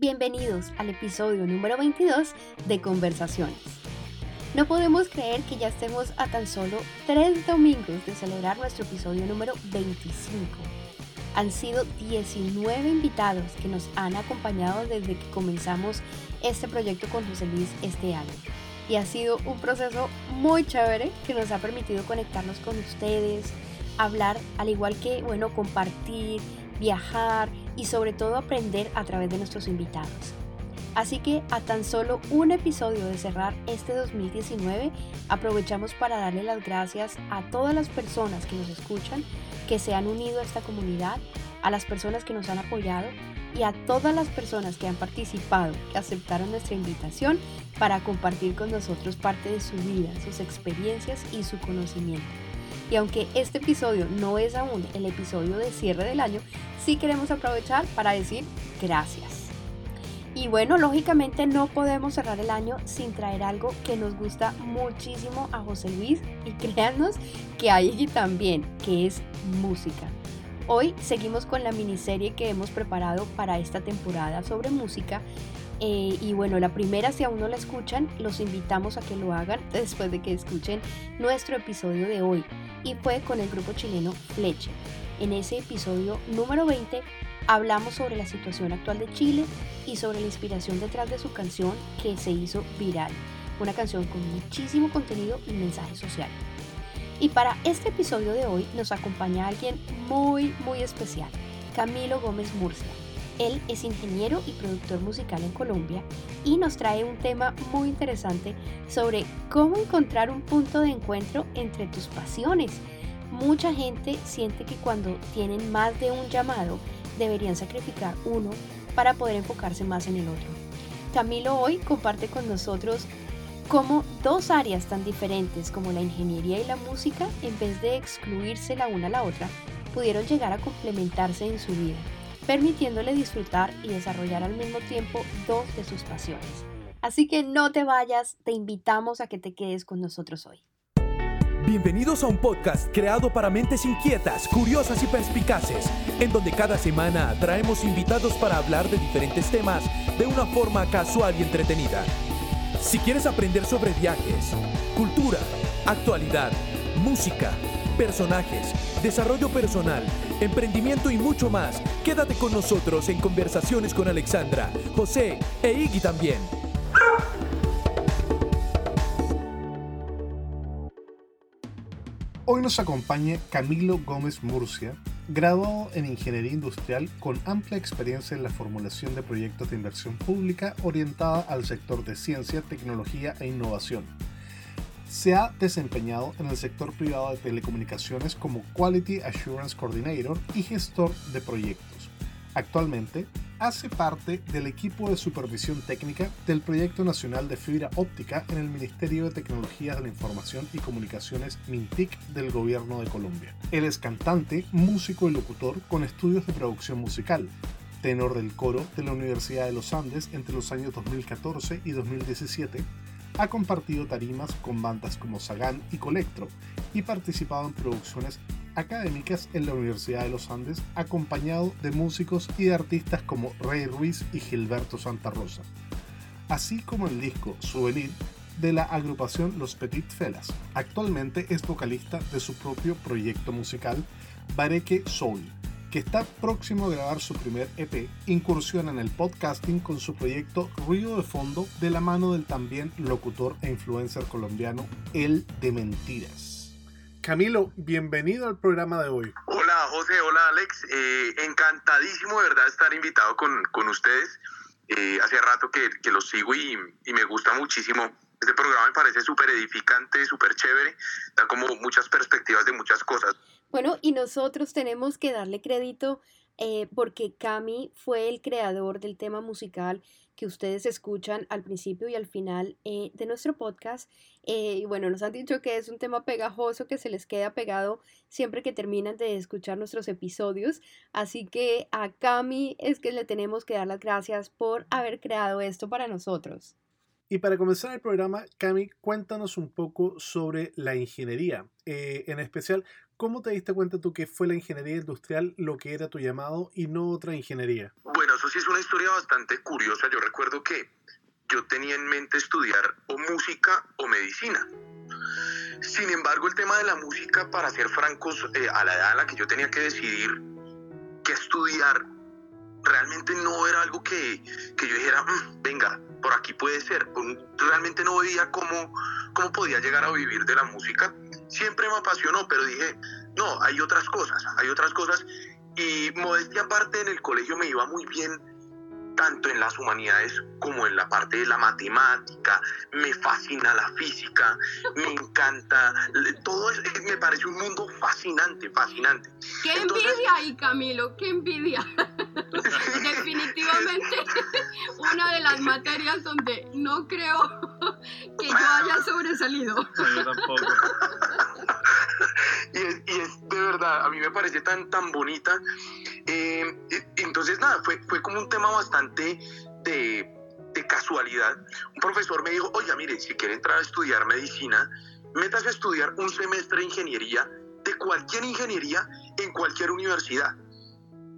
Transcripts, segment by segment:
Bienvenidos al episodio número 22 de Conversaciones. No podemos creer que ya estemos a tan solo tres domingos de celebrar nuestro episodio número 25. Han sido 19 invitados que nos han acompañado desde que comenzamos este proyecto con José Luis este año. Y ha sido un proceso muy chévere que nos ha permitido conectarnos con ustedes, hablar, al igual que, bueno, compartir, viajar y sobre todo aprender a través de nuestros invitados. Así que a tan solo un episodio de cerrar este 2019, aprovechamos para darle las gracias a todas las personas que nos escuchan, que se han unido a esta comunidad, a las personas que nos han apoyado y a todas las personas que han participado, que aceptaron nuestra invitación para compartir con nosotros parte de su vida, sus experiencias y su conocimiento. Y aunque este episodio no es aún el episodio de cierre del año, sí queremos aprovechar para decir gracias. Y bueno, lógicamente no podemos cerrar el año sin traer algo que nos gusta muchísimo a José Luis y créanos que hay allí también, que es música. Hoy seguimos con la miniserie que hemos preparado para esta temporada sobre música eh, y bueno, la primera, si aún no la escuchan, los invitamos a que lo hagan después de que escuchen nuestro episodio de hoy. Y fue con el grupo chileno Fleche. En ese episodio número 20 hablamos sobre la situación actual de Chile y sobre la inspiración detrás de su canción que se hizo viral. Una canción con muchísimo contenido y mensaje social. Y para este episodio de hoy nos acompaña alguien muy, muy especial, Camilo Gómez Murcia él es ingeniero y productor musical en Colombia y nos trae un tema muy interesante sobre cómo encontrar un punto de encuentro entre tus pasiones. Mucha gente siente que cuando tienen más de un llamado deberían sacrificar uno para poder enfocarse más en el otro. Camilo hoy comparte con nosotros cómo dos áreas tan diferentes como la ingeniería y la música, en vez de excluirse la una a la otra, pudieron llegar a complementarse en su vida permitiéndole disfrutar y desarrollar al mismo tiempo dos de sus pasiones. Así que no te vayas, te invitamos a que te quedes con nosotros hoy. Bienvenidos a un podcast creado para mentes inquietas, curiosas y perspicaces, en donde cada semana traemos invitados para hablar de diferentes temas de una forma casual y entretenida. Si quieres aprender sobre viajes, cultura, actualidad, música, personajes, desarrollo personal, emprendimiento y mucho más. Quédate con nosotros en conversaciones con Alexandra, José e Iggy también. Hoy nos acompaña Camilo Gómez Murcia, graduado en Ingeniería Industrial con amplia experiencia en la formulación de proyectos de inversión pública orientada al sector de ciencia, tecnología e innovación se ha desempeñado en el sector privado de telecomunicaciones como Quality Assurance Coordinator y gestor de proyectos. Actualmente hace parte del equipo de supervisión técnica del Proyecto Nacional de Fibra Óptica en el Ministerio de Tecnologías de la Información y Comunicaciones MINTIC del Gobierno de Colombia. Él es cantante, músico y locutor con estudios de producción musical, tenor del coro de la Universidad de los Andes entre los años 2014 y 2017 ha compartido tarimas con bandas como Sagan y Colectro y participado en producciones académicas en la Universidad de los Andes acompañado de músicos y de artistas como Rey Ruiz y Gilberto Santa Rosa, así como el disco Souvenir de la agrupación Los Petit Felas. Actualmente es vocalista de su propio proyecto musical Bareque Soul, que está próximo a grabar su primer EP, incursiona en el podcasting con su proyecto Ruido de Fondo de la mano del también locutor e influencer colombiano El de Mentiras. Camilo, bienvenido al programa de hoy. Hola José, hola Alex, eh, encantadísimo de verdad estar invitado con, con ustedes. Eh, hace rato que, que los sigo y, y me gusta muchísimo este programa me parece súper edificante, súper chévere, da como muchas perspectivas de muchas cosas. Bueno, y nosotros tenemos que darle crédito eh, porque Cami fue el creador del tema musical que ustedes escuchan al principio y al final eh, de nuestro podcast. Eh, y bueno, nos han dicho que es un tema pegajoso que se les queda pegado siempre que terminan de escuchar nuestros episodios. Así que a Cami es que le tenemos que dar las gracias por haber creado esto para nosotros. Y para comenzar el programa, Cami, cuéntanos un poco sobre la ingeniería, en especial ¿cómo te diste cuenta tú que fue la ingeniería industrial lo que era tu llamado y no otra ingeniería? Bueno, eso sí es una historia bastante curiosa. Yo recuerdo que yo tenía en mente estudiar o música o medicina. Sin embargo, el tema de la música, para ser francos, eh, a la edad a la que yo tenía que decidir qué estudiar, realmente no era algo que, que yo dijera, "Mm, venga, por aquí puede ser. Realmente no veía cómo, cómo podía llegar a vivir de la música. Siempre me apasionó, pero dije, no, hay otras cosas, hay otras cosas. Y modestia aparte, en el colegio me iba muy bien tanto en las humanidades como en la parte de la matemática, me fascina la física, me encanta, todo es, me parece un mundo fascinante, fascinante. ¡Qué Entonces- envidia ahí, Camilo! ¡Qué envidia! Definitivamente una de las materias donde no creo que yo haya sobresalido. No, yo tampoco. y es, de verdad, a mí me parece tan, tan bonita. Eh, entonces, nada, fue, fue como un tema bastante de, de casualidad. Un profesor me dijo, oiga, mire, si quiere entrar a estudiar medicina, métase a estudiar un semestre de ingeniería, de cualquier ingeniería, en cualquier universidad.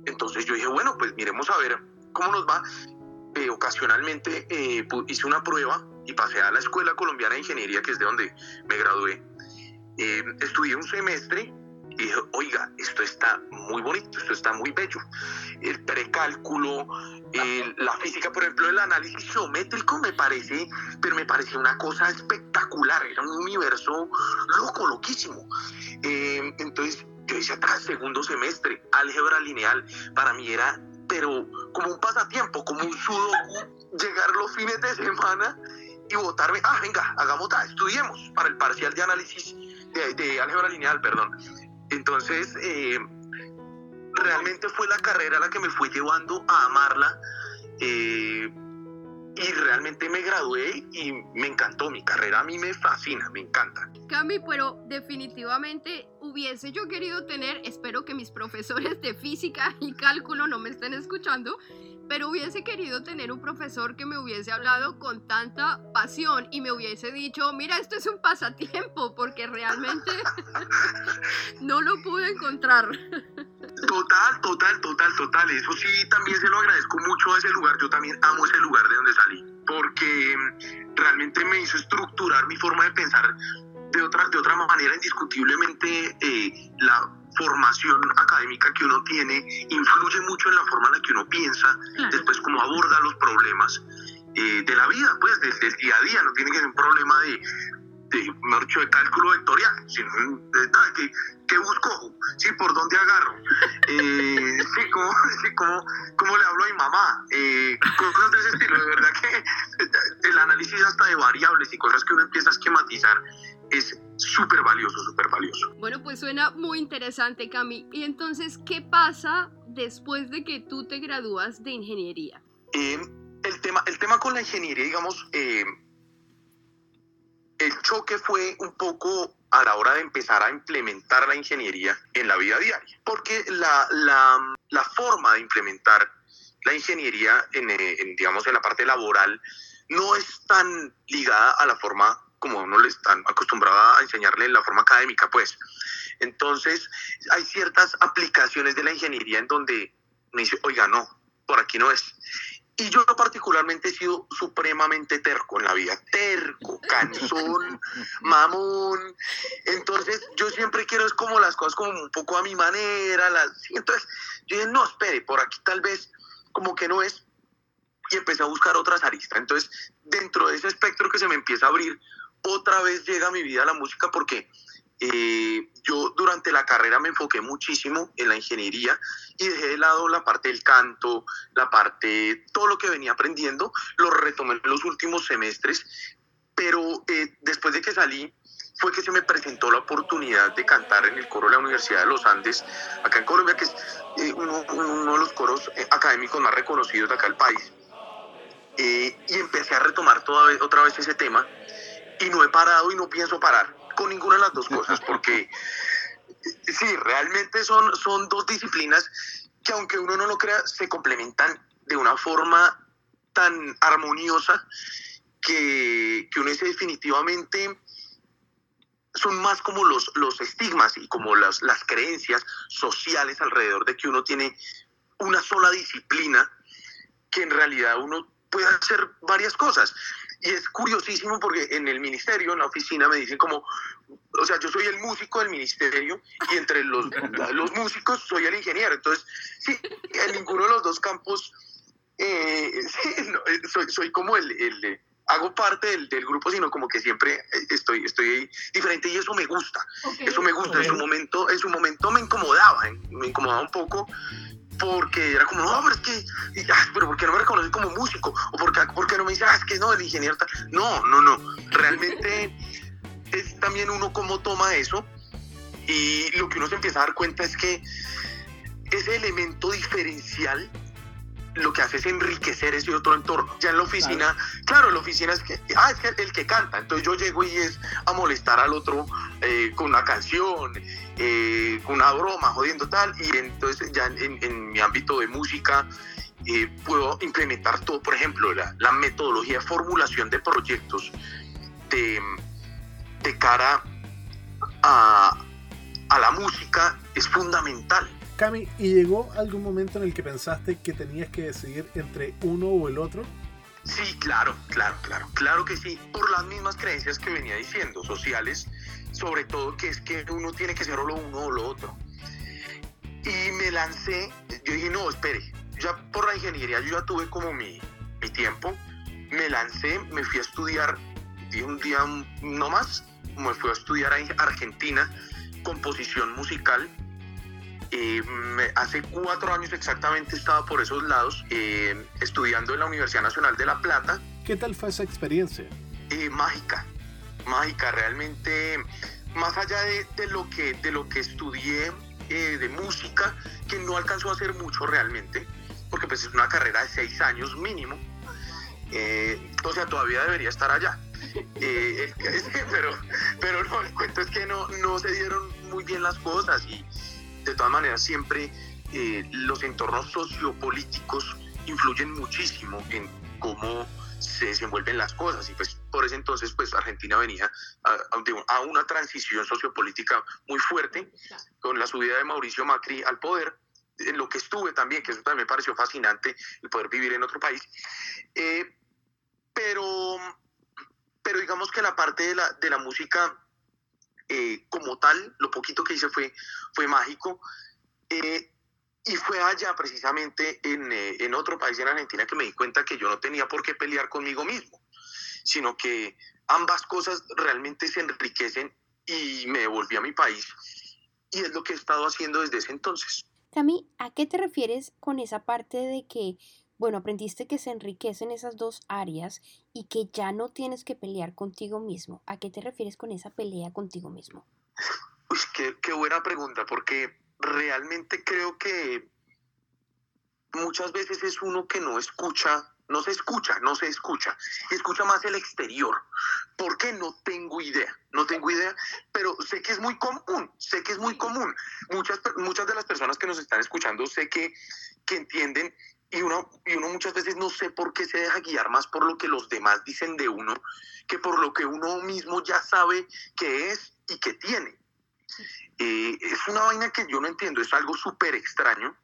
Entonces yo dije, bueno, pues miremos a ver cómo nos va. Eh, ocasionalmente eh, hice una prueba y pasé a la Escuela Colombiana de Ingeniería, que es de donde me gradué. Eh, estudié un semestre y dije, oiga, esto está muy bonito, esto está muy bello. El precálculo, la física, por ejemplo, el análisis geométrico me parece, pero me parecía una cosa espectacular, era un universo loco, loquísimo. Eh, entonces yo hice acá segundo semestre, álgebra lineal, para mí era, pero como un pasatiempo, como un sudoku, llegar los fines de semana y votarme, ah, venga, hagamos, estudiemos para el parcial de análisis de, álgebra lineal, perdón. Entonces, eh, realmente fue la carrera la que me fue llevando a amarla. eh, y realmente me gradué y me encantó mi carrera. A mí me fascina, me encanta. Cami, pero definitivamente hubiese yo querido tener, espero que mis profesores de física y cálculo no me estén escuchando, pero hubiese querido tener un profesor que me hubiese hablado con tanta pasión y me hubiese dicho, mira, esto es un pasatiempo, porque realmente no lo pude encontrar. Total, total, total, total. Eso sí, también se lo agradezco mucho a ese lugar. Yo también amo ese lugar de donde salí, porque realmente me hizo estructurar mi forma de pensar de otra, de otra manera. Indiscutiblemente, eh, la formación académica que uno tiene influye mucho en la forma en la que uno piensa, Claro. después cómo aborda los problemas eh, de la vida, pues del, del día a día. No tiene que ser un problema de, de, mejor dicho, de cálculo vectorial, sino de, que, que busco, sí, por dónde agarro, eh, sí, cómo, sí, cómo, cómo le hablo a mi mamá, eh, cosas de ese estilo. De verdad que el análisis hasta de variables y cosas que uno empieza a esquematizar es súper valioso, súper valioso. Bueno, pues suena muy interesante, Cami. Y entonces, ¿qué pasa después de que tú te gradúas de ingeniería? Eh, el, tema, el tema con la ingeniería, digamos, eh, el choque fue un poco a la hora de empezar a implementar la ingeniería en la vida diaria, porque la, la, la forma de implementar la ingeniería en, eh, en, digamos, en la parte laboral no es tan ligada a la forma como uno le están acostumbrado a enseñarle en la forma académica, pues. Entonces, hay ciertas aplicaciones de la ingeniería en donde me dice, oiga, no, por aquí no es. Y yo particularmente he sido supremamente terco en la vida, terco, cansón, mamón. Entonces yo siempre quiero es como las cosas como un poco a mi manera. Las... Entonces yo dije, no, espere, por aquí tal vez como que no es. Y empecé a buscar otras aristas. Entonces dentro de ese espectro que se me empieza a abrir, otra vez llega a mi vida la música porque eh, yo durante la carrera me enfoqué muchísimo en la ingeniería y dejé de lado la parte del canto, la parte, todo lo que venía aprendiendo, lo retomé en los últimos semestres, pero eh, después de que salí fue que se me presentó la oportunidad de cantar en el coro de la Universidad de los Andes, acá en Colombia, que es eh, uno, uno, de los coros eh, académicos más reconocidos de acá del país. Eh, y empecé a retomar toda otra vez ese tema y no he parado y no pienso parar con ninguna de las dos cosas, porque sí, realmente son, son dos disciplinas que aunque uno no lo crea, se complementan de una forma tan armoniosa que, que uno dice definitivamente son más como los, los estigmas y como las, las creencias sociales alrededor de que uno tiene una sola disciplina que en realidad uno puede hacer varias cosas. Y es curiosísimo porque en el ministerio, en la oficina, me dicen como, o sea, yo soy el músico del ministerio y entre los, los músicos soy el ingeniero. Entonces, sí, en ninguno de los dos campos eh, eh, soy, soy, como el, el hago parte del, del, grupo, sino como que siempre eh, estoy, estoy diferente y eso me gusta. Eso me gusta. En su momento, en su momento me incomodaba, me incomodaba un poco porque era como, no, pero es que, pero ¿por qué no me reconoce como músico? ¿O por qué, por qué no me dice, ah, es que no, el ingeniero está... No, no, no. Realmente es también uno cómo toma eso y lo que uno se empieza a dar cuenta es que ese elemento diferencial lo que hace es enriquecer ese otro entorno. Ya en la oficina, claro, la oficina es que, ah, es el que canta, entonces yo llego y es a molestar al otro eh, con una canción, eh, con una broma, jodiendo tal, y entonces ya en, mi ámbito de música eh, puedo implementar todo, por ejemplo, la, metodología de formulación de proyectos de, cara a la música es fundamental Cami, ¿y llegó algún momento en el que pensaste que tenías que decidir entre uno o el otro? Sí, claro, claro, claro, claro que sí, por las mismas creencias que venía diciendo, sociales, sobre todo que es que uno tiene que ser o lo uno o lo otro. Y me lancé, yo dije, no, espere, ya por la ingeniería yo ya tuve como mi, mi tiempo, me lancé, me fui a estudiar, di un día no más, me fui a estudiar a Argentina, composición musical, eh, hace cuatro años exactamente estaba por esos lados eh, estudiando en la Universidad Nacional de La Plata. ¿Qué tal fue esa experiencia? Eh, mágica, mágica, realmente más allá de, de, lo, que, de lo que estudié de música, que no alcanzó a hacer mucho realmente, porque pues es una carrera de seis años mínimo, o sea, todavía debería estar allá. pero, pero no, el cuento es que no, no se dieron muy bien las cosas y, de todas maneras siempre eh, los entornos sociopolíticos influyen muchísimo en cómo se desenvuelven las cosas. Y pues por ese entonces pues Argentina venía a, a, una transición sociopolítica muy fuerte con la subida de Mauricio Macri al poder en lo que estuve también que eso también me pareció fascinante el poder vivir en otro país. Eh, pero pero digamos que la parte de la, de la música eh, como tal, lo poquito que hice fue, fue mágico. Eh, y fue allá precisamente en, eh, en, otro país, en Argentina, que me di cuenta que yo no tenía por qué pelear conmigo mismo, sino que ambas cosas realmente se enriquecen y me devolví a mi país. Y es lo que he estado haciendo desde ese entonces. Cami, ¿a qué te refieres con esa parte de que bueno, aprendiste que se enriquecen esas dos áreas y que ya no tienes que pelear contigo mismo. ¿A qué te refieres con esa pelea contigo mismo? Uy, qué, qué buena pregunta, porque realmente creo que muchas veces es uno que no escucha, no se escucha, no se escucha, escucha más el exterior. ¿Por qué? No tengo idea, no tengo idea, pero sé que es muy común, sé que es muy común. Muchas, muchas de las personas que nos están escuchando sé que, que entienden y uno, y uno muchas veces no sé por qué se deja guiar más por lo que los demás dicen de uno que por lo que uno mismo ya sabe que es y que tiene. Eh, es una vaina que yo no entiendo, es algo súper extraño,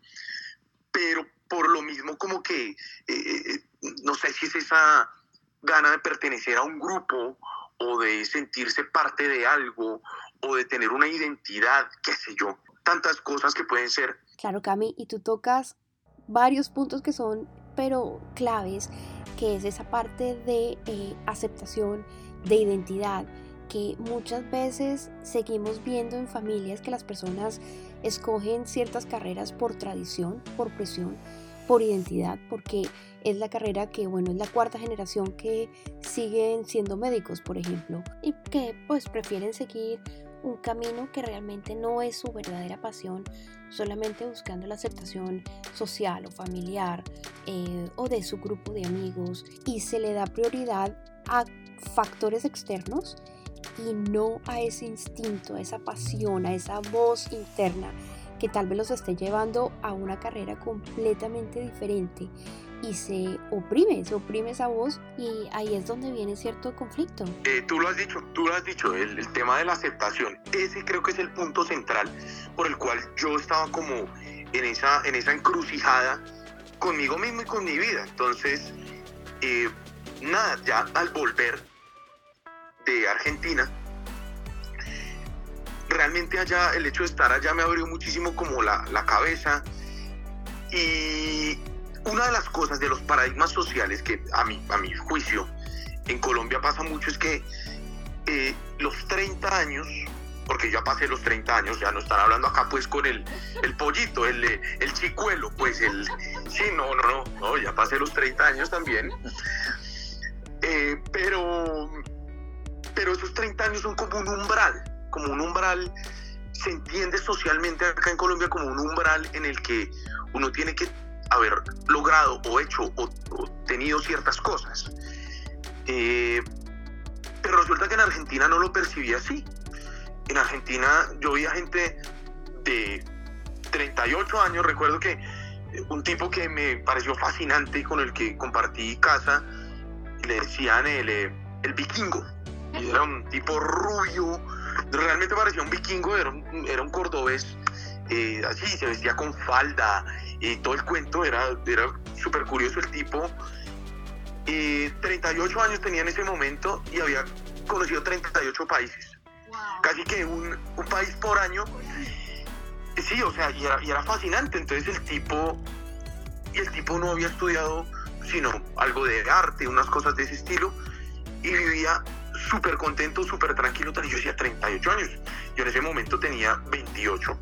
pero por lo mismo como que, eh, eh, no sé si es esa gana de pertenecer a un grupo o de sentirse parte de algo o de tener una identidad, qué sé yo, tantas cosas que pueden ser. Claro, Cami, y tú tocas varios puntos que son, pero claves, que es esa parte de eh, aceptación, de identidad, que muchas veces seguimos viendo en familias que las personas escogen ciertas carreras por tradición, por presión, por identidad, porque es la carrera que, bueno, es la cuarta generación que siguen siendo médicos, por ejemplo, y que pues prefieren seguir un camino que realmente no es su verdadera pasión, solamente buscando la aceptación social o familiar eh, o de su grupo de amigos y se le da prioridad a factores externos y no a ese instinto, a esa pasión, a esa voz interna que tal vez los esté llevando a una carrera completamente diferente y se oprime, se oprime esa voz y ahí es donde viene cierto conflicto. Eh, tú lo has dicho, tú lo has dicho, el, tema de la aceptación, ese creo que es el punto central por el cual yo estaba como en esa, en esa encrucijada conmigo mismo y con mi vida. Entonces, eh, nada, ya al volver de Argentina, realmente allá, el hecho de estar allá me abrió muchísimo como la, la cabeza y una de las cosas de los paradigmas sociales que a mi, a mi juicio en Colombia pasa mucho es que eh, los 30 años, porque ya pasé los 30 años, ya no están hablando acá pues con el, el pollito, el, el chicuelo, pues el... Sí, no, no, no, no, ya pasé los 30 años también. Eh, pero, pero esos 30 años son como un umbral, como un umbral, se entiende socialmente acá en Colombia como un umbral en el que uno tiene que haber logrado o hecho o, o tenido ciertas cosas. Eh, pero resulta que en Argentina no lo percibí así. En Argentina yo veía gente de 38 años, recuerdo que un tipo que me pareció fascinante con el que compartí casa, le decían el, el vikingo. Y era un tipo rubio, realmente parecía un vikingo, era un, era un cordobés, eh, así, se vestía con falda, y todo el cuento era, era súper curioso el tipo. Eh, 38 años tenía en ese momento y había conocido 38 países. Wow. Casi que un, un, país por año. Sí, o sea, y era, y era, fascinante. Entonces el tipo, y el tipo no había estudiado sino algo de arte, unas cosas de ese estilo, y vivía súper contento, súper tranquilo. Yo decía 38 años. Yo en ese momento tenía 28.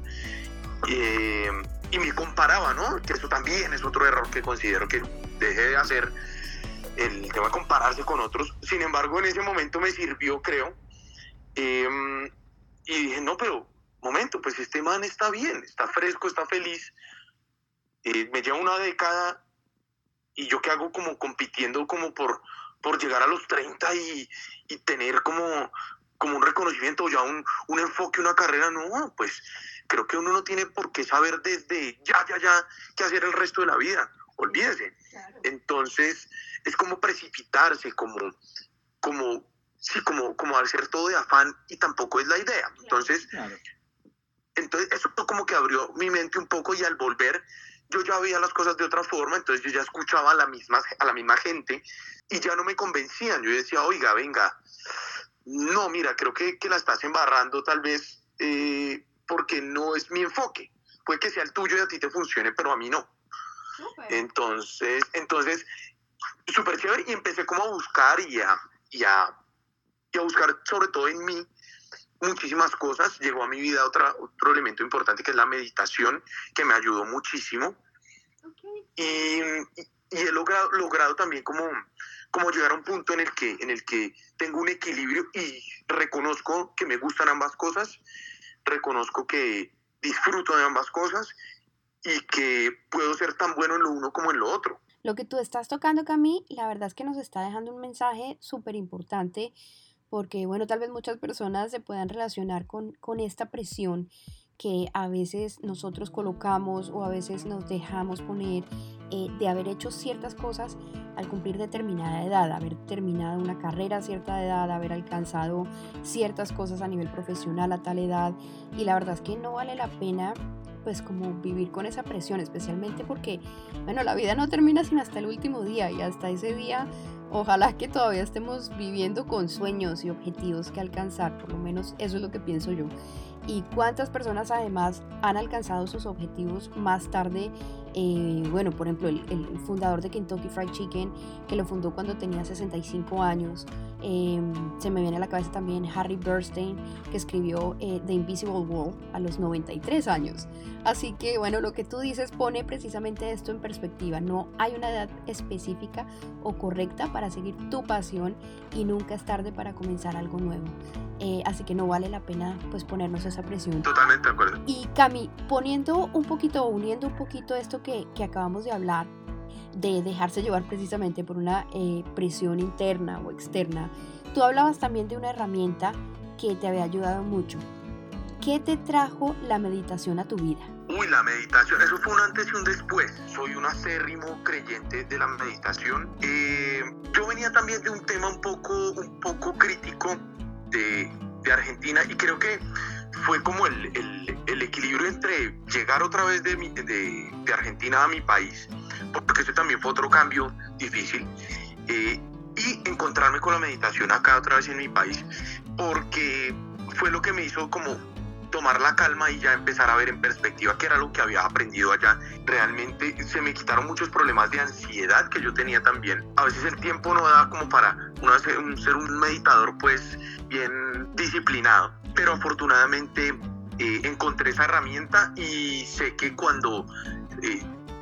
Eh, y me comparaba, ¿no? Que eso también es otro error que considero que deje de hacer el tema de compararse con otros. Sin embargo, en ese momento me sirvió, creo. Eh, y dije, no, pero, momento, pues este man está bien, está fresco, está feliz. Eh, me lleva una década y yo qué hago como compitiendo como por, por llegar a los 30 y, y tener como, como un reconocimiento, ya un, un enfoque, una carrera, no, pues creo que uno no tiene por qué saber desde ya, ya, ya qué hacer el resto de la vida. Olvídese. Entonces, es como precipitarse, como, como, sí, como, como hacer todo de afán y tampoco es la idea. Entonces, entonces, eso como que abrió mi mente un poco y al volver, yo ya veía las cosas de otra forma, entonces yo ya escuchaba a la misma, a la misma gente y ya no me convencían. Yo decía, oiga, venga, no, mira, creo que, que la estás embarrando tal vez. Eh, porque no es mi enfoque. Puede que sea el tuyo y a ti te funcione, pero a mí no. Okay. Entonces, entonces, súper chévere y empecé como a buscar y a, y, a, y a buscar sobre todo en mí muchísimas cosas. Llegó a mi vida otra, otro elemento importante que es la meditación, que me ayudó muchísimo. Okay. Y, y, y, he logrado, logrado también como, como llegar a un punto en el, que, en el que tengo un equilibrio y reconozco que me gustan ambas cosas reconozco que disfruto de ambas cosas y que puedo ser tan bueno en lo uno como en lo otro. Lo que tú estás tocando, Cami, la verdad es que nos está dejando un mensaje súper importante porque, bueno, tal vez muchas personas se puedan relacionar con, con esta presión que a veces nosotros colocamos o a veces nos dejamos poner eh, de haber hecho ciertas cosas al cumplir determinada edad, haber terminado una carrera a cierta edad, haber alcanzado ciertas cosas a nivel profesional a tal edad. Y la verdad es que no vale la pena pues como vivir con esa presión, especialmente porque, bueno, la vida no termina sino hasta el último día y hasta ese día ojalá que todavía estemos viviendo con sueños y objetivos que alcanzar, por lo menos eso es lo que pienso yo. Y cuántas personas además han alcanzado sus objetivos más tarde eh, bueno, por ejemplo, el, el, fundador de Kentucky Fried Chicken, que lo fundó cuando tenía 65 años. Eh, se me viene a la cabeza también Harry Bernstein, que escribió eh, The Invisible Wall a los 93 años. Así que, bueno, lo que tú dices pone precisamente esto en perspectiva. No hay una edad específica o correcta para seguir tu pasión y nunca es tarde para comenzar algo nuevo. así que no vale la pena pues ponernos esa presión. Totalmente de acuerdo. Y Cami, poniendo un poquito, uniendo un poquito esto que, que, acabamos de hablar, de dejarse llevar precisamente por una eh, presión interna o externa, tú hablabas también de una herramienta que te había ayudado mucho. ¿Qué te trajo la meditación a tu vida? Uy, la meditación, eso fue un antes y un después. Soy un acérrimo creyente de la meditación. Eh, yo venía también de un tema un poco, un poco crítico de, de Argentina y creo que fue como el, el, el, equilibrio entre llegar otra vez de, de, de, Argentina a mi país, porque ese también fue otro cambio difícil, eh, y encontrarme con la meditación acá otra vez en mi país, porque fue lo que me hizo como tomar la calma y ya empezar a ver en perspectiva qué era lo que había aprendido allá. Realmente se me quitaron muchos problemas de ansiedad que yo tenía también. A veces el tiempo no da como para uno ser un meditador pues bien disciplinado, pero afortunadamente eh, encontré esa herramienta y sé que cuando eh,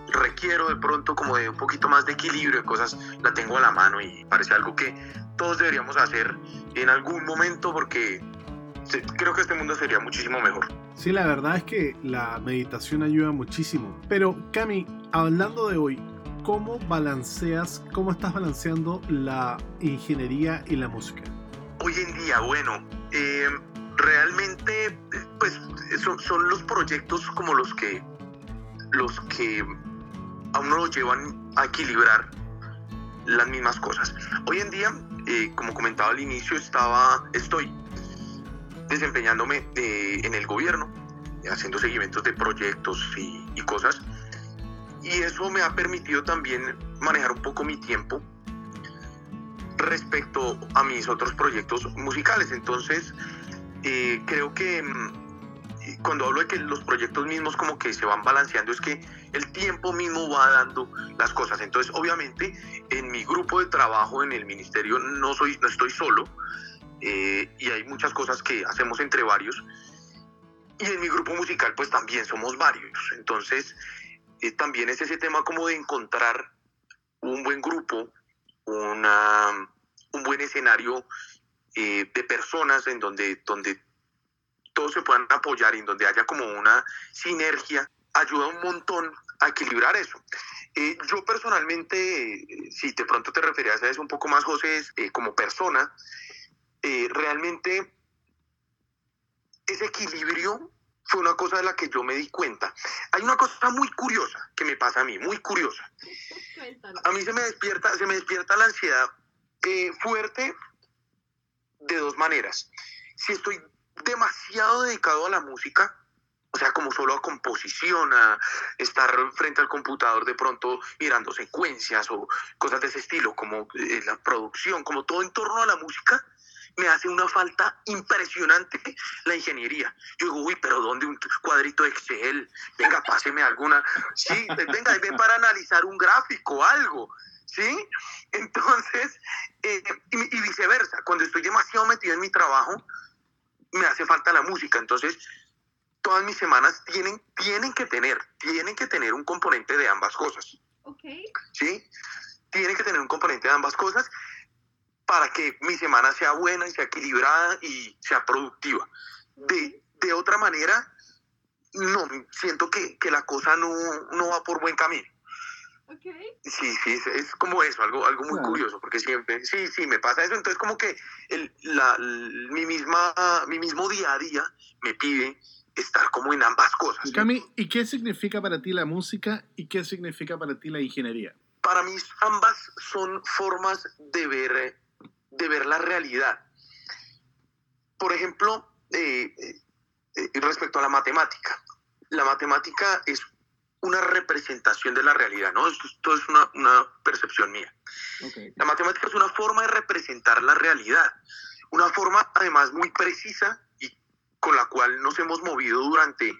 requiero de pronto como de un poquito más de equilibrio de cosas, la tengo a la mano y parece algo que todos deberíamos hacer en algún momento porque creo que este mundo sería muchísimo mejor. Sí, la verdad es que la meditación ayuda muchísimo. Pero, Cami, hablando de hoy, ¿cómo balanceas, cómo estás balanceando la ingeniería y la música? Hoy en día, bueno, eh, realmente, pues son, son, los proyectos como los que, los que a uno lo llevan a equilibrar las mismas cosas. Hoy en día, eh, como comentaba al inicio, estaba, estoy desempeñándome eh, en el gobierno, haciendo seguimientos de proyectos y, cosas. Y eso me ha permitido también manejar un poco mi tiempo respecto a mis otros proyectos musicales. Entonces, eh, creo que mm, cuando hablo de que los proyectos mismos como que se van balanceando, es que el tiempo mismo va dando las cosas. Entonces, obviamente, en mi grupo de trabajo en el ministerio no, soy, no estoy solo, eh, y hay muchas cosas que hacemos entre varios. Y en mi grupo musical pues también somos varios. Entonces eh, también es ese tema como de encontrar un buen grupo, una, un buen escenario eh, de personas en donde, donde todos se puedan apoyar y en donde haya como una sinergia, ayuda un montón a equilibrar eso. Eh, yo personalmente, si de pronto te referías a eso un poco más, José, eh, como persona, eh, realmente ese equilibrio fue una cosa de la que yo me di cuenta. Hay una cosa muy curiosa que me pasa a mí, muy curiosa. A mí se me despierta, se me despierta la ansiedad eh, fuerte de dos maneras. Si estoy demasiado dedicado a la música, o sea, como solo a composición, a estar frente al computador de pronto mirando secuencias o cosas de ese estilo, como eh, la producción, como todo en torno a la música, me hace una falta impresionante la ingeniería. Yo digo, uy, pero ¿dónde un cuadrito Excel? Venga, páseme alguna. Sí, venga, ven para analizar un gráfico, algo. ¿Sí? Entonces, eh, y, y viceversa, cuando estoy demasiado metido en mi trabajo, me hace falta la música. Entonces, todas mis semanas tienen, tienen que tener, tienen que tener un componente de ambas cosas. Okay. ¿Sí? Tienen que tener un componente de ambas cosas para que mi semana sea buena y sea equilibrada y sea productiva. De, de otra manera, no, siento que, que la cosa no, no, va por buen camino. Okay. Sí, sí, es, es, como eso, algo, algo muy Claro. curioso, porque siempre, sí, sí, me pasa eso, entonces como que el, la, mi, misma, mi mismo día a día me pide estar como en ambas cosas. Cami, ¿y qué significa para ti la música y qué significa para ti la ingeniería? Para mí ambas son formas de ver, de ver la realidad. Por ejemplo, eh, eh, respecto a la matemática. La matemática es una representación de la realidad, ¿no? Esto, esto es una, una percepción mía. Okay. La matemática es una forma de representar la realidad, una forma además muy precisa y con la cual nos hemos movido durante,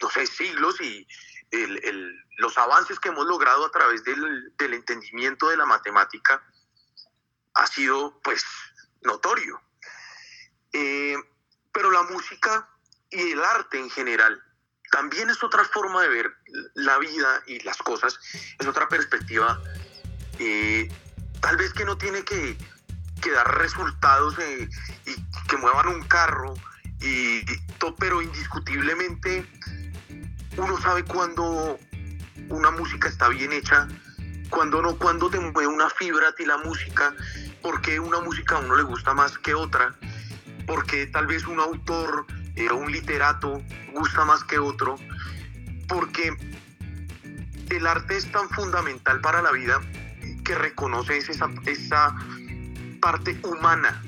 no sé, siglos y el, el, los avances que hemos logrado a través del, del, entendimiento de la matemática ha sido pues notorio. Eh, pero la música y el arte en general también es otra forma de ver la vida y las cosas, es otra perspectiva, eh, tal vez que no tiene que, dar resultados eh, y que muevan un carro, y, y pero indiscutiblemente uno sabe cuando una música está bien hecha, cuando no, cuando te mueve una fibra a ti la música, porque una música a uno le gusta más que otra, porque tal vez un autor eh, un literato gusta más que otro, porque el arte es tan fundamental para la vida que reconoce esa, esa parte humana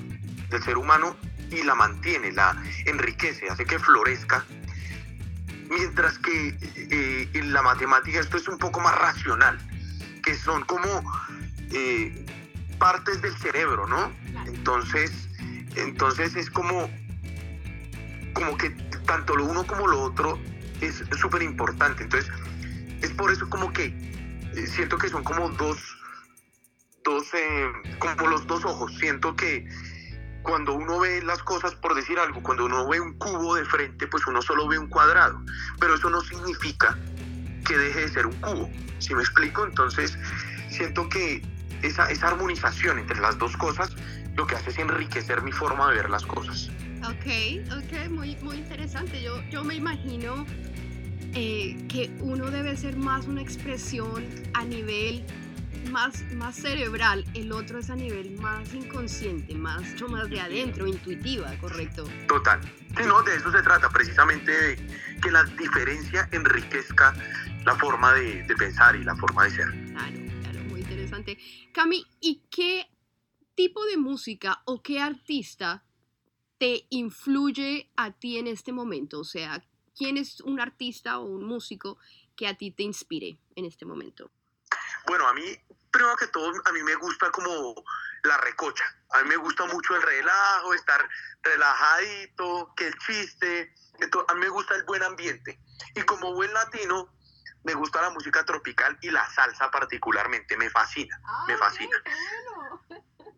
del ser humano y la mantiene, la enriquece, hace que florezca. Mientras que eh, en la matemática esto es un poco más racional, que son como eh, partes del cerebro, ¿no? Entonces, entonces es como, como que tanto lo uno como lo otro es súper importante. Entonces, es por eso como que eh, siento que son como dos, dos como los dos ojos. Siento que cuando uno ve las cosas, por decir algo, cuando uno ve un cubo de frente, pues uno solo ve un cuadrado. Pero eso no significa que deje de ser un cubo. ¿Sí me explico? Entonces, siento que esa, esa armonización entre las dos cosas lo que hace es enriquecer mi forma de ver las cosas. Ok, ok, muy, muy interesante. Yo, yo me imagino eh, que uno debe ser más una expresión a nivel más, más cerebral, el otro es a nivel más inconsciente, más, mucho más de adentro, intuitiva, ¿correcto? Total. Sí, no, de eso se trata, precisamente de que la diferencia enriquezca la forma de, de pensar y la forma de ser. Claro, claro, muy interesante. Cami, ¿y qué tipo de música o qué artista te influye a ti en este momento? O sea, ¿quién es un artista o un músico que a ti te inspire en este momento? Bueno, a mí, primero que todo, a mí me gusta como la recocha. A mí me gusta mucho el relajo, estar relajadito, que el chiste. a mí me gusta el buen ambiente. Y como buen latino, me gusta la música tropical y la salsa particularmente. Me fascina, me fascina.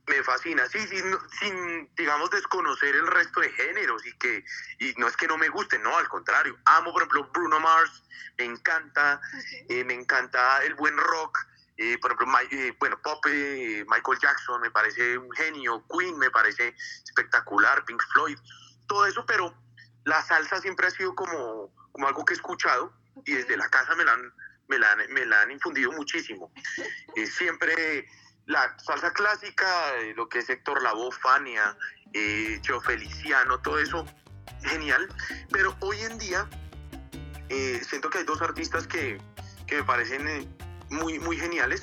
Me fascina, sí, sin, sin, digamos, desconocer el resto de géneros y que, y no es que no me gusten, no, al contrario. Amo, por ejemplo, Bruno Mars, me encanta, eh, me encanta el buen rock, eh, por ejemplo, eh, bueno, pop, Michael Jackson me parece un genio, Queen me parece espectacular, Pink Floyd, todo eso, pero la salsa siempre ha sido como, como algo que he escuchado y desde la casa me la han, me la, me la han infundido muchísimo. siempre la salsa clásica, eh, lo que es Héctor Lavoe, Fania, eh, Feliciano, todo eso, genial. Pero hoy en día eh, siento que hay dos artistas que, que me parecen eh, muy, muy geniales.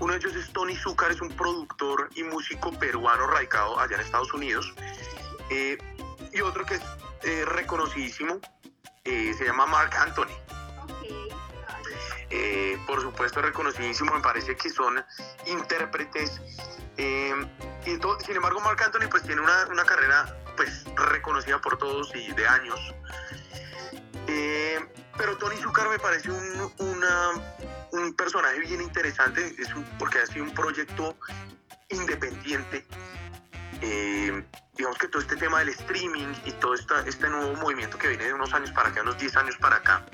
Uno de ellos es Tony Zucker, es un productor y músico peruano radicado allá en Estados Unidos. y otro que es reconocidísimo, se llama Mark Anthony. Eh, por supuesto reconocidísimo, me parece que son intérpretes. Eh, sin embargo, Marc Anthony pues tiene una, una, carrera pues reconocida por todos y de años. Eh, pero Tony Zucker me parece un, una, un personaje bien interesante, es porque ha sido un proyecto independiente. digamos que todo este tema del streaming y todo esta, este nuevo movimiento que viene de unos años para acá, unos 10 años para acá,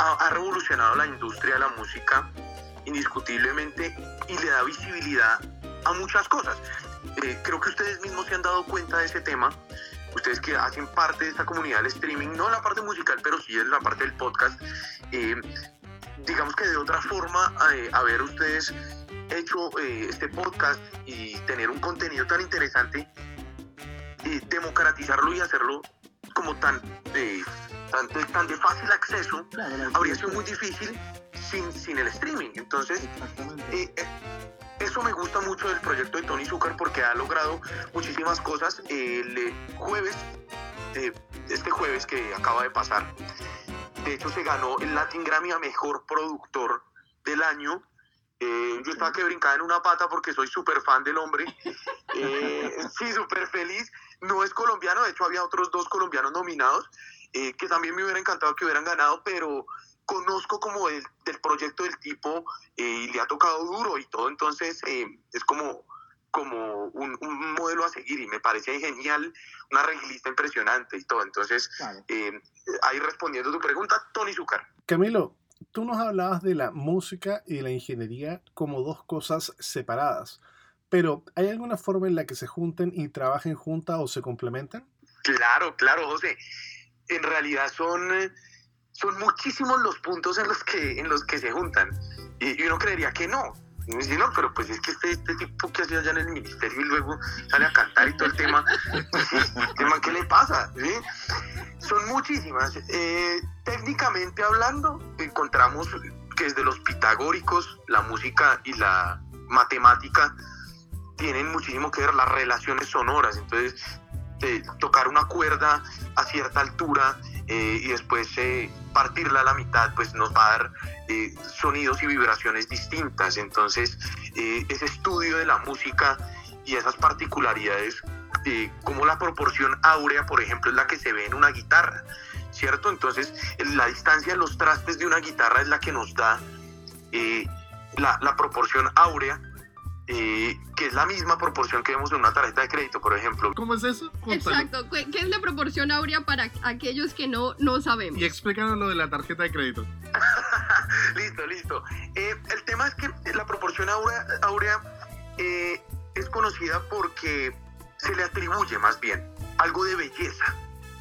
ha, revolucionado la industria de la música indiscutiblemente y le da visibilidad a muchas cosas. Eh, creo que ustedes mismos se han dado cuenta de ese tema. Ustedes que hacen parte de esta comunidad del streaming, no la parte musical, pero sí en la parte del podcast. Eh, digamos que de otra forma, eh, haber ustedes hecho este podcast y tener un contenido tan interesante, democratizarlo y hacerlo como tan tan, de fácil acceso, habría sido muy difícil sin, sin el streaming. Entonces, eh, eh, eso me gusta mucho del proyecto de Tony Zucker porque ha logrado muchísimas cosas. El eh, jueves, este jueves que acaba de pasar, de hecho se ganó el Latin Grammy a Mejor Productor del Año. yo estaba que brincaba en una pata porque soy súper fan del hombre. sí, súper feliz. No es colombiano, de hecho había otros dos colombianos nominados. Eh, que también me hubiera encantado que hubieran ganado, pero conozco como el, del proyecto del tipo eh, y le ha tocado duro y todo, entonces eh, es como, como un, modelo a seguir y me parece genial, una regilista impresionante y todo. Entonces, ahí respondiendo tu pregunta, Tony Zucker. Camilo, tú nos hablabas de la música y la ingeniería como dos cosas separadas, pero ¿hay alguna forma en la que se junten y trabajen juntas o se complementan? Claro, claro, José en realidad son, eh, son muchísimos los puntos en los que, en los que se juntan. Y, uno creería que no. Y dice, no, pero pues es que este, este tipo que hacía allá en el ministerio y luego sale a cantar y todo el tema, tema ¿qué le pasa? ¿Sí? Son muchísimas. Eh, técnicamente hablando, encontramos que desde los pitagóricos, la música y la matemática tienen muchísimo que ver las relaciones sonoras. Entonces, tocar una cuerda a cierta altura eh, y después eh, partirla a la mitad, pues nos va a dar eh, sonidos y vibraciones distintas. Entonces, ese estudio de la música y esas particularidades, como la proporción áurea, por ejemplo, es la que se ve en una guitarra, ¿cierto? Entonces, la distancia de los trastes de una guitarra es la que nos da la, la proporción áurea eh, que es la misma proporción que vemos en una tarjeta de crédito, por ejemplo. ¿Cómo es eso? Exacto, ¿qué es la proporción áurea para aquellos que no, no sabemos? Y explícanos lo de la tarjeta de crédito. listo, listo. Eh, el tema es que la proporción áurea, áurea eh, es conocida porque se le atribuye más bien algo de belleza,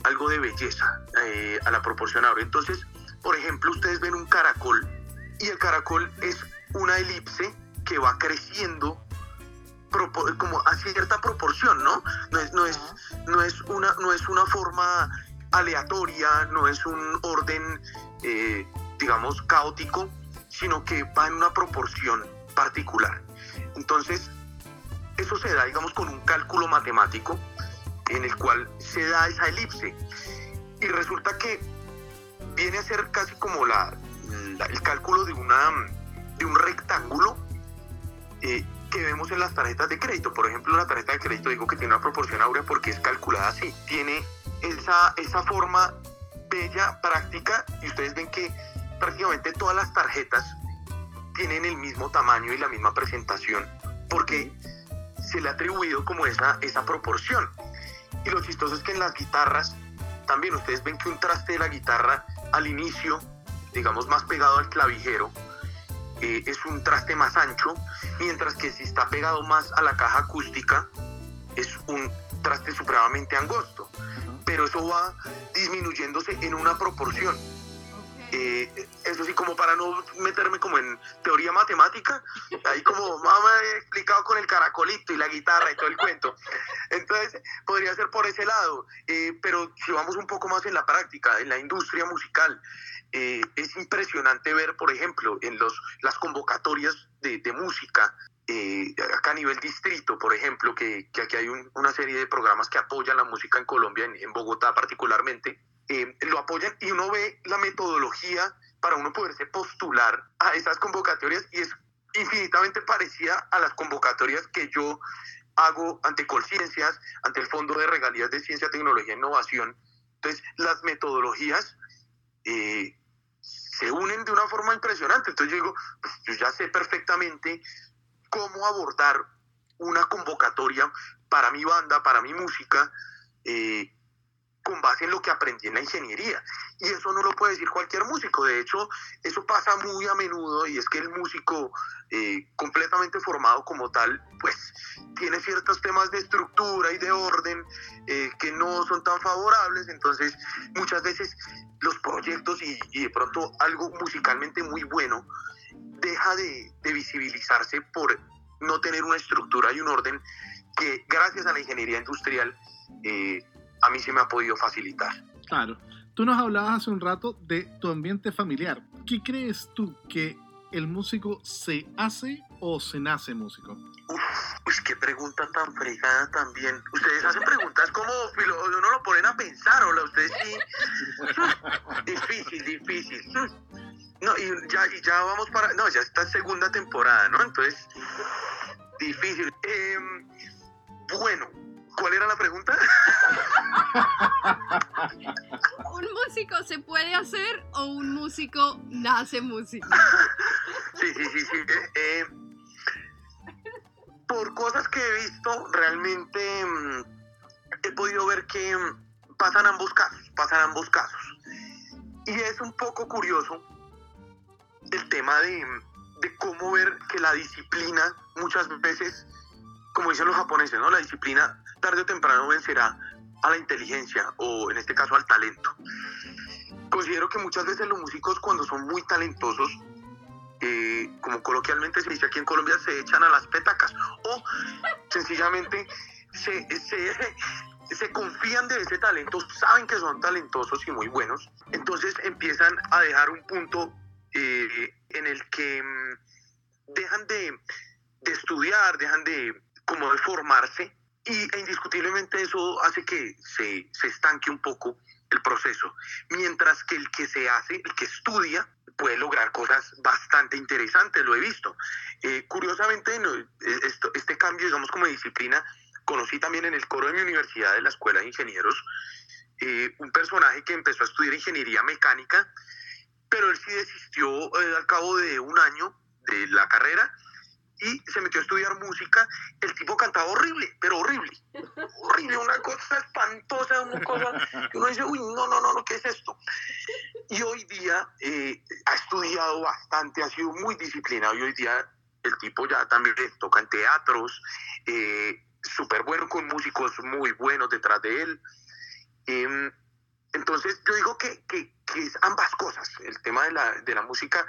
algo de belleza a la proporción áurea. Entonces, por ejemplo, ustedes ven un caracol y el caracol es una elipse que va creciendo como a cierta proporción, ¿no? No es, no es, no es, una, no es una forma aleatoria, no es un orden, eh, digamos, caótico, sino que va en una proporción particular. Entonces, eso se da, digamos, con un cálculo matemático en el cual se da esa elipse. Y resulta que viene a ser casi como la, el cálculo de, una, de un rectángulo eh, que vemos en las tarjetas de crédito. Por ejemplo, la tarjeta de crédito digo que tiene una proporción áurea porque es calculada así. Tiene esa, esa forma bella, práctica, y ustedes ven que prácticamente todas las tarjetas tienen el mismo tamaño y la misma presentación, porque se le ha atribuido como esa, esa proporción. Y lo chistoso es que en las guitarras, también ustedes ven que un traste de la guitarra al inicio, digamos más pegado al clavijero, eh, es un traste más ancho, mientras que si está pegado más a la caja acústica, es un traste supremamente angosto. Pero eso va disminuyéndose en una proporción. Eh, eso sí, como para no meterme como en teoría matemática, ahí como mamá he explicado con el caracolito y la guitarra y todo el cuento. Entonces, podría ser por ese lado, eh, pero si vamos un poco más en la práctica, en la industria musical, eh, es impresionante ver, por ejemplo, en los, las convocatorias de, música, eh, acá a nivel distrito, por ejemplo, que, aquí hay una serie de programas que apoyan la música en Colombia, en, Bogotá particularmente, eh, lo apoyan y uno ve la metodología para uno poderse postular a esas convocatorias y es infinitamente parecida a las convocatorias que yo hago ante Colciencias, ante el Fondo de Regalías de Ciencia, Tecnología e Innovación. Entonces, las metodologías eh, se unen de una forma impresionante. Entonces yo digo, pues yo ya sé perfectamente cómo abordar una convocatoria para mi banda, para mi música, eh, con base en lo que aprendí en la ingeniería. Y eso no lo puede decir cualquier músico. De hecho, eso pasa muy a menudo y es que el músico eh, completamente formado como tal, pues tiene ciertos temas de estructura y de orden eh, que no son tan favorables. Entonces, muchas veces los proyectos y, de pronto algo musicalmente muy bueno deja de, visibilizarse por no tener una estructura y un orden que gracias a la ingeniería industrial eh, a mí se me ha podido facilitar. Claro. Tú nos hablabas hace un rato de tu ambiente familiar. ¿Qué crees tú que el músico se hace o se nace músico? Uf, pues qué pregunta tan fregada también. Ustedes hacen preguntas como uno lo ponen a pensar, o ustedes sí. difícil, difícil. No, y ya, y ya vamos para. No, ya está segunda temporada, ¿no? Entonces, difícil. Em, bueno, ¿Cuál era la pregunta? ¿Un músico se puede hacer o un músico nace músico? sí, sí, sí, sí. Eh, eh, por cosas que he visto, realmente mm, he podido ver que mm, pasan ambos casos, pasan ambos casos. Y es un poco curioso el tema de, de cómo ver que la disciplina muchas veces, como dicen los japoneses, ¿no? La disciplina tarde o temprano vencerá a la inteligencia o en este caso al talento. Considero que muchas veces los músicos cuando son muy talentosos eh, como coloquialmente se dice aquí en Colombia, se echan a las petacas o sencillamente se, se, se confían de ese talento, saben que son talentosos y muy buenos, entonces empiezan a dejar un punto eh, en el que mm, dejan de, de estudiar, dejan de como de formarse y e indiscutiblemente eso hace que se, se estanque un poco el proceso, mientras que el que se hace, el que estudia, puede lograr cosas bastante interesantes, lo he visto. Eh, curiosamente, eh, esto, este cambio, digamos, como disciplina, conocí también en el coro de mi universidad, de la Escuela de Ingenieros, eh, un personaje que empezó a estudiar ingeniería mecánica, pero él sí desistió al cabo de un año de la carrera y se metió a estudiar música. El tipo cantaba horrible, pero horrible. Horrible, una cosa espantosa, una cosa que uno dice, uy, no, no, no, no, ¿qué es esto? Y hoy día eh, ha estudiado bastante, ha sido muy disciplinado y hoy día el tipo ya también toca en teatros, eh, súper bueno con músicos muy buenos detrás de él. Em, entonces yo digo que, que, que, es ambas cosas, el tema de la, de la música,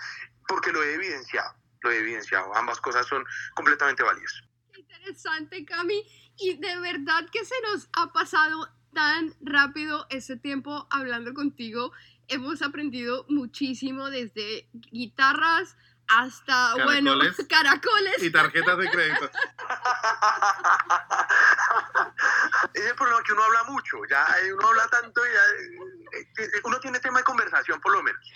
porque lo he evidenciado lo he evidenciado. Ambas cosas son completamente válidas. Interesante, Cami. Y de verdad que se nos ha pasado tan rápido ese tiempo hablando contigo. Hemos aprendido muchísimo desde guitarras hasta, bueno, caracoles. Y tarjetas de crédito. es el problema que uno habla mucho, ya eh, uno habla tanto y ya, eh, uno tiene tema de conversación por lo menos.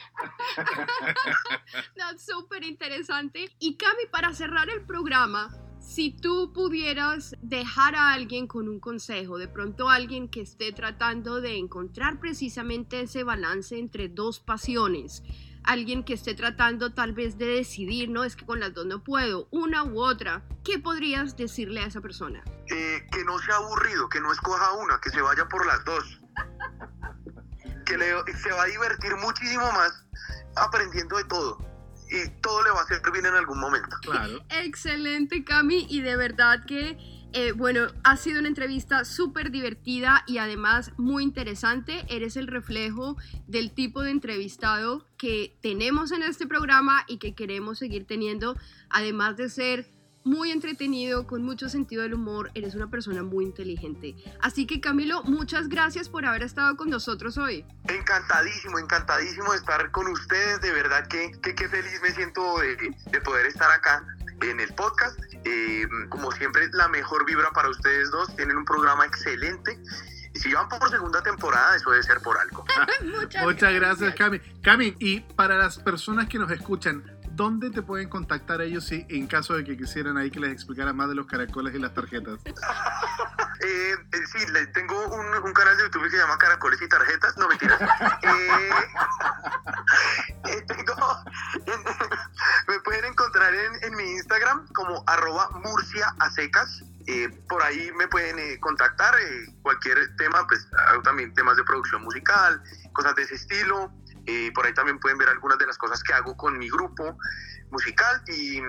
no, súper interesante. Y Cami, para cerrar el programa, si tú pudieras dejar a alguien con un consejo, de pronto alguien que esté tratando de encontrar precisamente ese balance entre dos pasiones, alguien que esté tratando tal vez de decidir, no, es que con las dos no puedo, una u otra, ¿qué podrías decirle a esa persona? Eh, que no sea aburrido, que no escoja una, que se vaya por las dos. Que se va a divertir muchísimo más aprendiendo de todo. Y todo le va a hacer bien en algún momento. Claro. Excelente, Cami. Y de verdad que eh, bueno, ha sido una entrevista súper divertida y además muy interesante. Eres el reflejo del tipo de entrevistado que tenemos en este programa y que queremos seguir teniendo, además de ser muy entretenido, con mucho sentido del humor, eres una persona muy inteligente. Así que Camilo, muchas gracias por haber estado con nosotros hoy. Encantadísimo, encantadísimo de estar con ustedes, de verdad que, qué feliz me siento de, de poder estar acá en el podcast. Eh, como siempre, la mejor vibra para ustedes dos. Tienen un programa excelente. Y si van por segunda temporada, eso debe ser por algo. Muchas, gracias, Cami. Cami, y para las personas que nos escuchan, ¿dónde te pueden contactar ellos si en caso de que quisieran ahí que les explicara más de los caracoles y las tarjetas? Eh, eh, sí, tengo un, canal de YouTube que se llama Caracoles y Tarjetas. No, mentiras. Eh, me pueden encontrar en, mi Instagram como arroba murcia a secas. por ahí me pueden contactar cualquier tema, pues hago también temas de producción musical, cosas de ese estilo. Por ahí también pueden ver algunas de las cosas que hago con mi grupo musical y,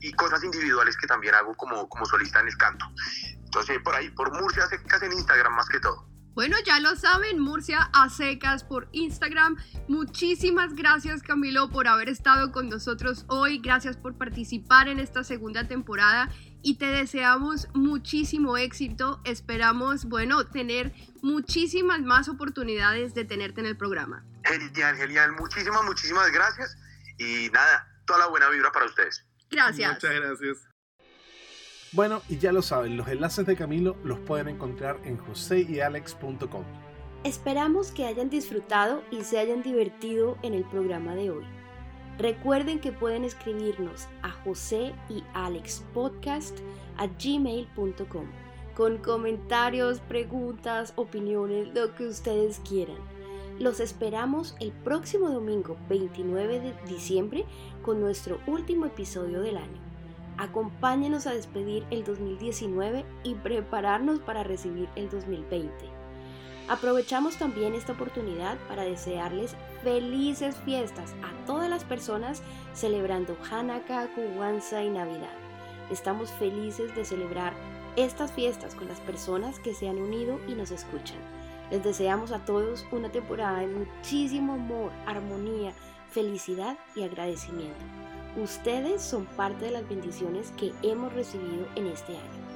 y cosas individuales que también hago como, como solista en el canto. Entonces, por ahí, por Murcia secas en Instagram más que todo. Bueno, ya lo saben, Murcia a secas por Instagram. Muchísimas gracias Camilo por haber estado con nosotros hoy. Gracias por participar en esta segunda temporada y te deseamos muchísimo éxito. Esperamos, bueno, tener muchísimas más oportunidades de tenerte en el programa. Genial, genial. Muchísimas, muchísimas gracias. Y nada, toda la buena vibra para ustedes. Gracias. Muchas gracias. Bueno, y ya lo saben, los enlaces de Camilo los pueden encontrar en joseyalex.com. Esperamos que hayan disfrutado y se hayan divertido en el programa de hoy. Recuerden que pueden escribirnos a josé y alex podcast a gmail.com con comentarios, preguntas, opiniones, lo que ustedes quieran. Los esperamos el próximo domingo 29 de diciembre con nuestro último episodio del año. Acompáñenos a despedir el 2019 y prepararnos para recibir el 2020. Aprovechamos también esta oportunidad para desearles felices fiestas a todas las personas celebrando Hanukkah, Kwanzaa y Navidad. Estamos felices de celebrar estas fiestas con las personas que se han unido y nos escuchan. Les deseamos a todos una temporada de muchísimo amor, armonía, felicidad y agradecimiento. Ustedes son parte de las bendiciones que hemos recibido en este año.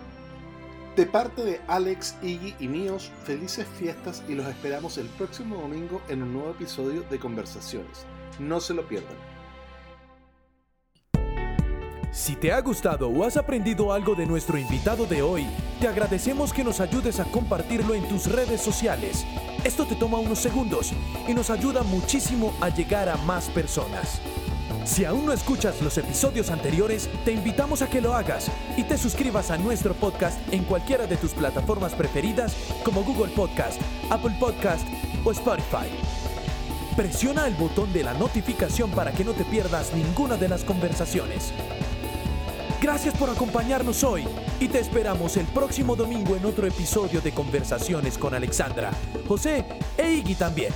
De parte de Alex, Iggy y míos, felices fiestas y los esperamos el próximo domingo en un nuevo episodio de Conversaciones. No se lo pierdan. Si te ha gustado o has aprendido algo de nuestro invitado de hoy, te agradecemos que nos ayudes a compartirlo en tus redes sociales. Esto te toma unos segundos y nos ayuda muchísimo a llegar a más personas. Si aún no escuchas los episodios anteriores, te invitamos a que lo hagas y te suscribas a nuestro podcast en cualquiera de tus plataformas preferidas como Google Podcast, Apple Podcast o Spotify. Presiona el botón de la notificación para que no te pierdas ninguna de las conversaciones. Gracias por acompañarnos hoy y te esperamos el próximo domingo en otro episodio de Conversaciones con Alexandra, José e Iggy también.